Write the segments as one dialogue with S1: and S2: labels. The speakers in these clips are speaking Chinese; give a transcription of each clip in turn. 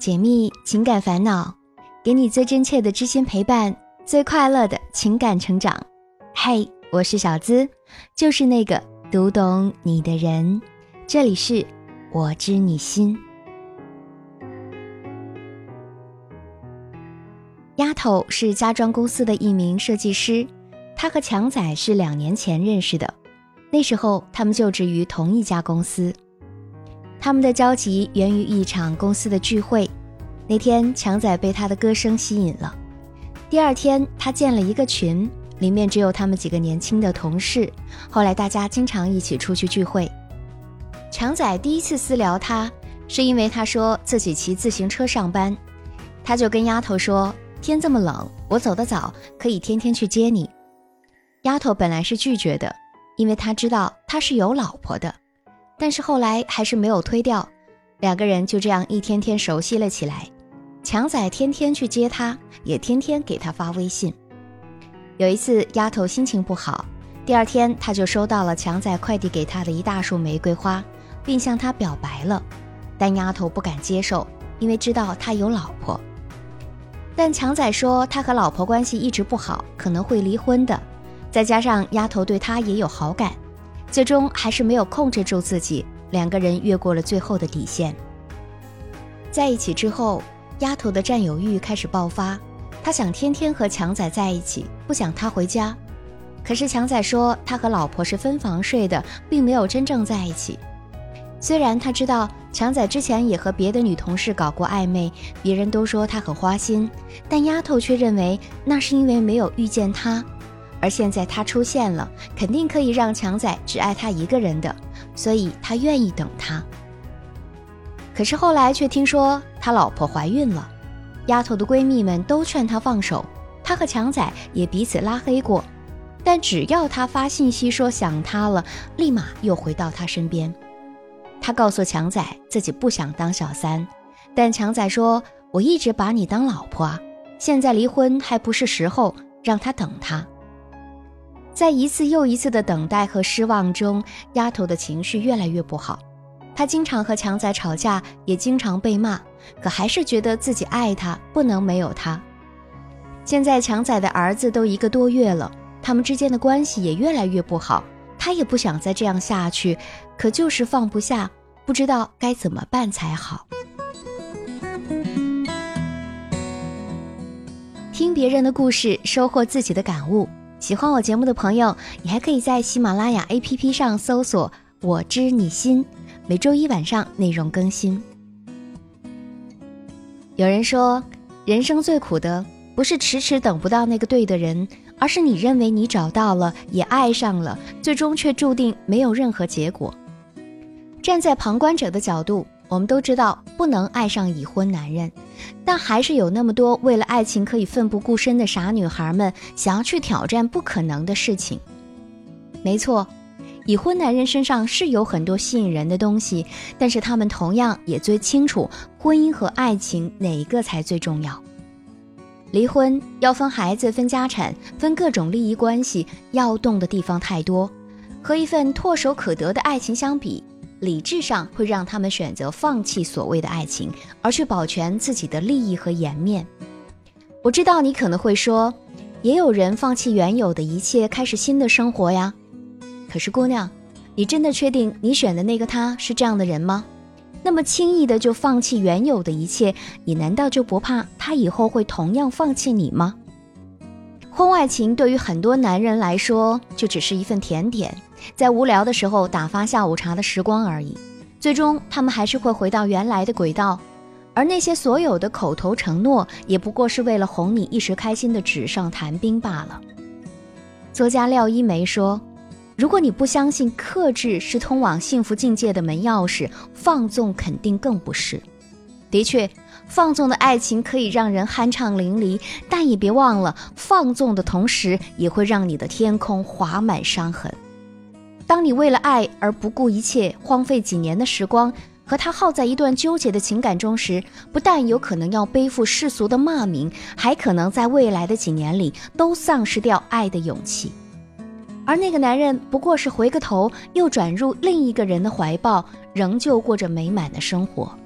S1: 解密情感烦恼，给你最真切的知心陪伴，最快乐的情感成长。嘿，我是小资，就是那个读懂你的人。这里是我知你心。丫头是家装公司的一名设计师，她和强仔是两年前认识的，那时候他们就职于同一家公司。他们的交集源于一场公司的聚会。那天，强仔被他的歌声吸引了。第二天，他建了一个群，里面只有他们几个年轻的同事。后来，大家经常一起出去聚会。强仔第一次私聊他，是因为他说自己骑自行车上班，他就跟丫头说：“天这么冷，我走得早，可以天天去接你。”丫头本来是拒绝的，因为他知道他是有老婆的。但是后来还是没有推掉，两个人就这样一天天熟悉了起来。强仔天天去接她，也天天给她发微信。有一次，丫头心情不好，第二天她就收到了强仔快递给她的一大束玫瑰花，并向他表白了。但丫头不敢接受，因为知道他有老婆。但强仔说他和老婆关系一直不好，可能会离婚的。再加上丫头对他也有好感。最终还是没有控制住自己，两个人越过了最后的底线。在一起之后，丫头的占有欲开始爆发，她想天天和强仔在一起，不想他回家。可是强仔说他和老婆是分房睡的，并没有真正在一起。虽然他知道强仔之前也和别的女同事搞过暧昧，别人都说他很花心，但丫头却认为那是因为没有遇见他。而现在他出现了，肯定可以让强仔只爱他一个人的，所以他愿意等他。可是后来却听说他老婆怀孕了，丫头的闺蜜们都劝他放手，他和强仔也彼此拉黑过，但只要他发信息说想他了，立马又回到他身边。他告诉强仔自己不想当小三，但强仔说：“我一直把你当老婆啊，现在离婚还不是时候，让他等他。”在一次又一次的等待和失望中，丫头的情绪越来越不好。她经常和强仔吵架，也经常被骂，可还是觉得自己爱他，不能没有他。现在强仔的儿子都一个多月了，他们之间的关系也越来越不好。她也不想再这样下去，可就是放不下，不知道该怎么办才好。听别人的故事，收获自己的感悟。喜欢我节目的朋友，你还可以在喜马拉雅 APP 上搜索“我知你心”，每周一晚上内容更新。有人说，人生最苦的不是迟迟等不到那个对的人，而是你认为你找到了，也爱上了，最终却注定没有任何结果。站在旁观者的角度。我们都知道不能爱上已婚男人，但还是有那么多为了爱情可以奋不顾身的傻女孩们想要去挑战不可能的事情。没错，已婚男人身上是有很多吸引人的东西，但是他们同样也最清楚婚姻和爱情哪一个才最重要。离婚要分孩子、分家产、分各种利益关系，要动的地方太多，和一份唾手可得的爱情相比。理智上会让他们选择放弃所谓的爱情，而去保全自己的利益和颜面。我知道你可能会说，也有人放弃原有的一切，开始新的生活呀。可是姑娘，你真的确定你选的那个他是这样的人吗？那么轻易的就放弃原有的一切，你难道就不怕他以后会同样放弃你吗？婚外情对于很多男人来说，就只是一份甜点，在无聊的时候打发下午茶的时光而已。最终，他们还是会回到原来的轨道，而那些所有的口头承诺，也不过是为了哄你一时开心的纸上谈兵罢了。作家廖一梅说：“如果你不相信克制是通往幸福境界的门钥匙，放纵肯定更不是。”的确。放纵的爱情可以让人酣畅淋漓，但也别忘了，放纵的同时也会让你的天空划满伤痕。当你为了爱而不顾一切，荒废几年的时光，和他耗在一段纠结的情感中时，不但有可能要背负世俗的骂名，还可能在未来的几年里都丧失掉爱的勇气。而那个男人不过是回个头，又转入另一个人的怀抱，仍旧过着美满的生活。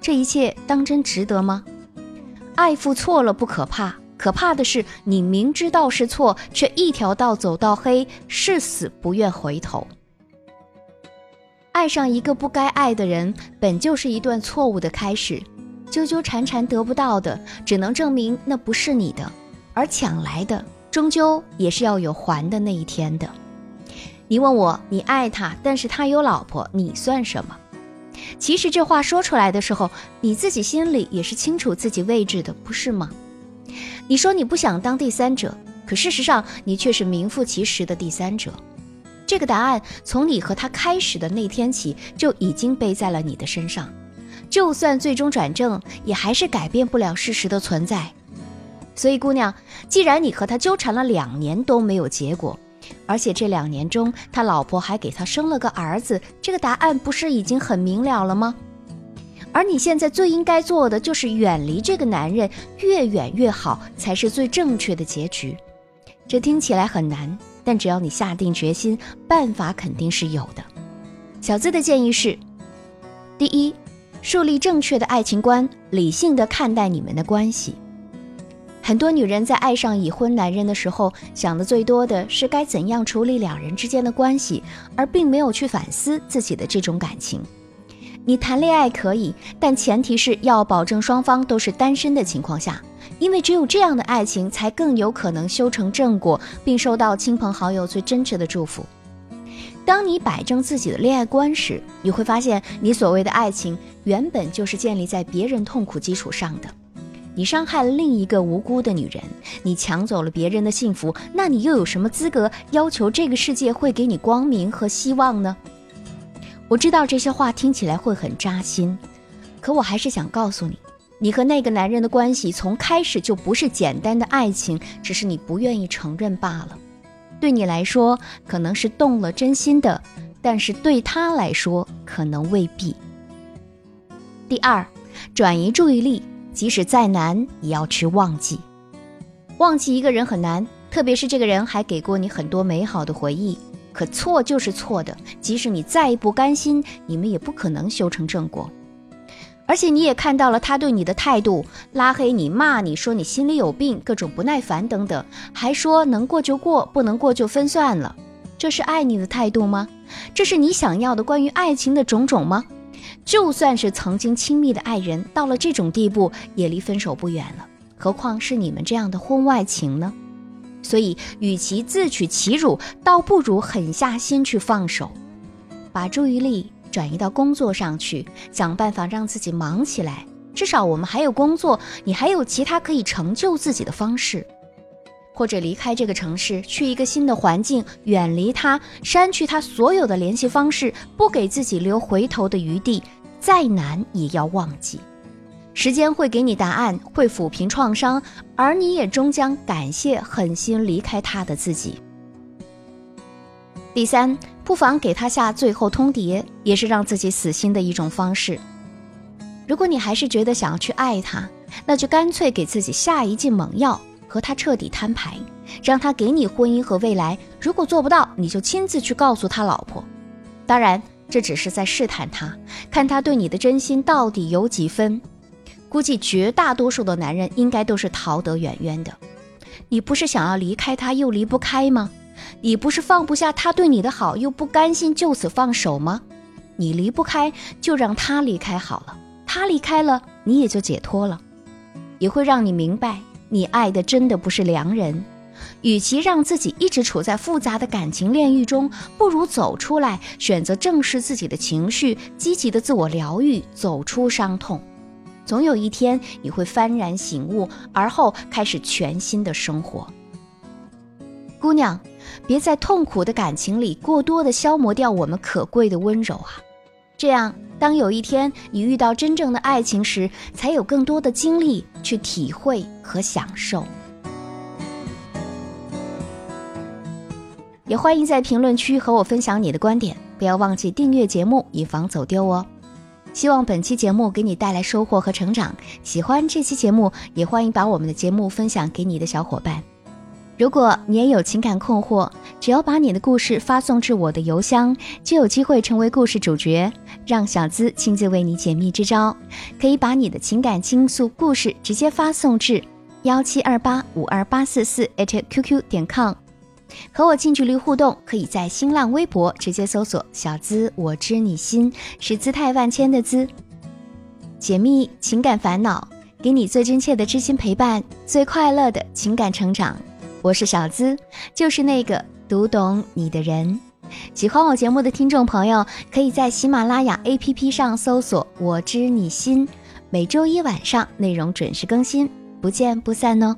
S1: 这一切当真值得吗？爱付错了不可怕，可怕的是你明知道是错，却一条道走到黑，誓死不愿回头。爱上一个不该爱的人，本就是一段错误的开始。纠纠缠缠得不到的，只能证明那不是你的；而抢来的，终究也是要有还的那一天的。你问我，你爱他，但是他有老婆，你算什么？其实这话说出来的时候，你自己心里也是清楚自己位置的，不是吗？你说你不想当第三者，可事实上你却是名副其实的第三者。这个答案从你和他开始的那天起就已经背在了你的身上，就算最终转正，也还是改变不了事实的存在。所以，姑娘，既然你和他纠缠了两年都没有结果，而且这两年中他老婆还给他生了个儿子，这个答案不是已经很明了了吗？而你现在最应该做的就是远离这个男人，越远越好，才是最正确的结局。这听起来很难。但只要你下定决心，办法肯定是有的。小资的建议是：第一，树立正确的爱情观，理性的看待你们的关系。很多女人在爱上已婚男人的时候，想的最多的是该怎样处理两人之间的关系，而并没有去反思自己的这种感情。你谈恋爱可以，但前提是要保证双方都是单身的情况下。因为只有这样的爱情，才更有可能修成正果，并受到亲朋好友最真挚的祝福。当你摆正自己的恋爱观时，你会发现，你所谓的爱情原本就是建立在别人痛苦基础上的。你伤害了另一个无辜的女人，你抢走了别人的幸福，那你又有什么资格要求这个世界会给你光明和希望呢？我知道这些话听起来会很扎心，可我还是想告诉你。你和那个男人的关系从开始就不是简单的爱情，只是你不愿意承认罢了。对你来说可能是动了真心的，但是对他来说可能未必。第二，转移注意力，即使再难也要去忘记。忘记一个人很难，特别是这个人还给过你很多美好的回忆。可错就是错的，即使你再不甘心，你们也不可能修成正果。而且你也看到了他对你的态度，拉黑你、骂你说你心里有病、各种不耐烦等等，还说能过就过，不能过就分算了。这是爱你的态度吗？这是你想要的关于爱情的种种吗？就算是曾经亲密的爱人，到了这种地步也离分手不远了，何况是你们这样的婚外情呢？所以，与其自取其辱，倒不如狠下心去放手，把注意力。转移到工作上去，想办法让自己忙起来。至少我们还有工作，你还有其他可以成就自己的方式，或者离开这个城市，去一个新的环境，远离他，删去他所有的联系方式，不给自己留回头的余地。再难也要忘记，时间会给你答案，会抚平创伤，而你也终将感谢狠心离开他的自己。第三。不妨给他下最后通牒，也是让自己死心的一种方式。如果你还是觉得想要去爱他，那就干脆给自己下一剂猛药，和他彻底摊牌，让他给你婚姻和未来。如果做不到，你就亲自去告诉他老婆。当然，这只是在试探他，看他对你的真心到底有几分。估计绝大多数的男人应该都是逃得远远的。你不是想要离开他又离不开吗？你不是放不下他对你的好，又不甘心就此放手吗？你离不开，就让他离开好了。他离开了，你也就解脱了，也会让你明白，你爱的真的不是良人。与其让自己一直处在复杂的感情炼狱中，不如走出来，选择正视自己的情绪，积极的自我疗愈，走出伤痛。总有一天，你会幡然醒悟，而后开始全新的生活。姑娘。别在痛苦的感情里过多的消磨掉我们可贵的温柔啊！这样，当有一天你遇到真正的爱情时，才有更多的精力去体会和享受。也欢迎在评论区和我分享你的观点，不要忘记订阅节目，以防走丢哦。希望本期节目给你带来收获和成长。喜欢这期节目，也欢迎把我们的节目分享给你的小伙伴。如果你也有情感困惑，只要把你的故事发送至我的邮箱，就有机会成为故事主角，让小资亲自为你解密支招。可以把你的情感倾诉故事直接发送至幺七二八五二八四四 hqq 点 com，和我近距离互动，可以在新浪微博直接搜索“小资我知你心”，是姿态万千的资，解密情感烦恼，给你最真切的知心陪伴，最快乐的情感成长。我是小资，就是那个读懂你的人。喜欢我节目的听众朋友，可以在喜马拉雅 APP 上搜索“我知你心”，每周一晚上内容准时更新，不见不散哦。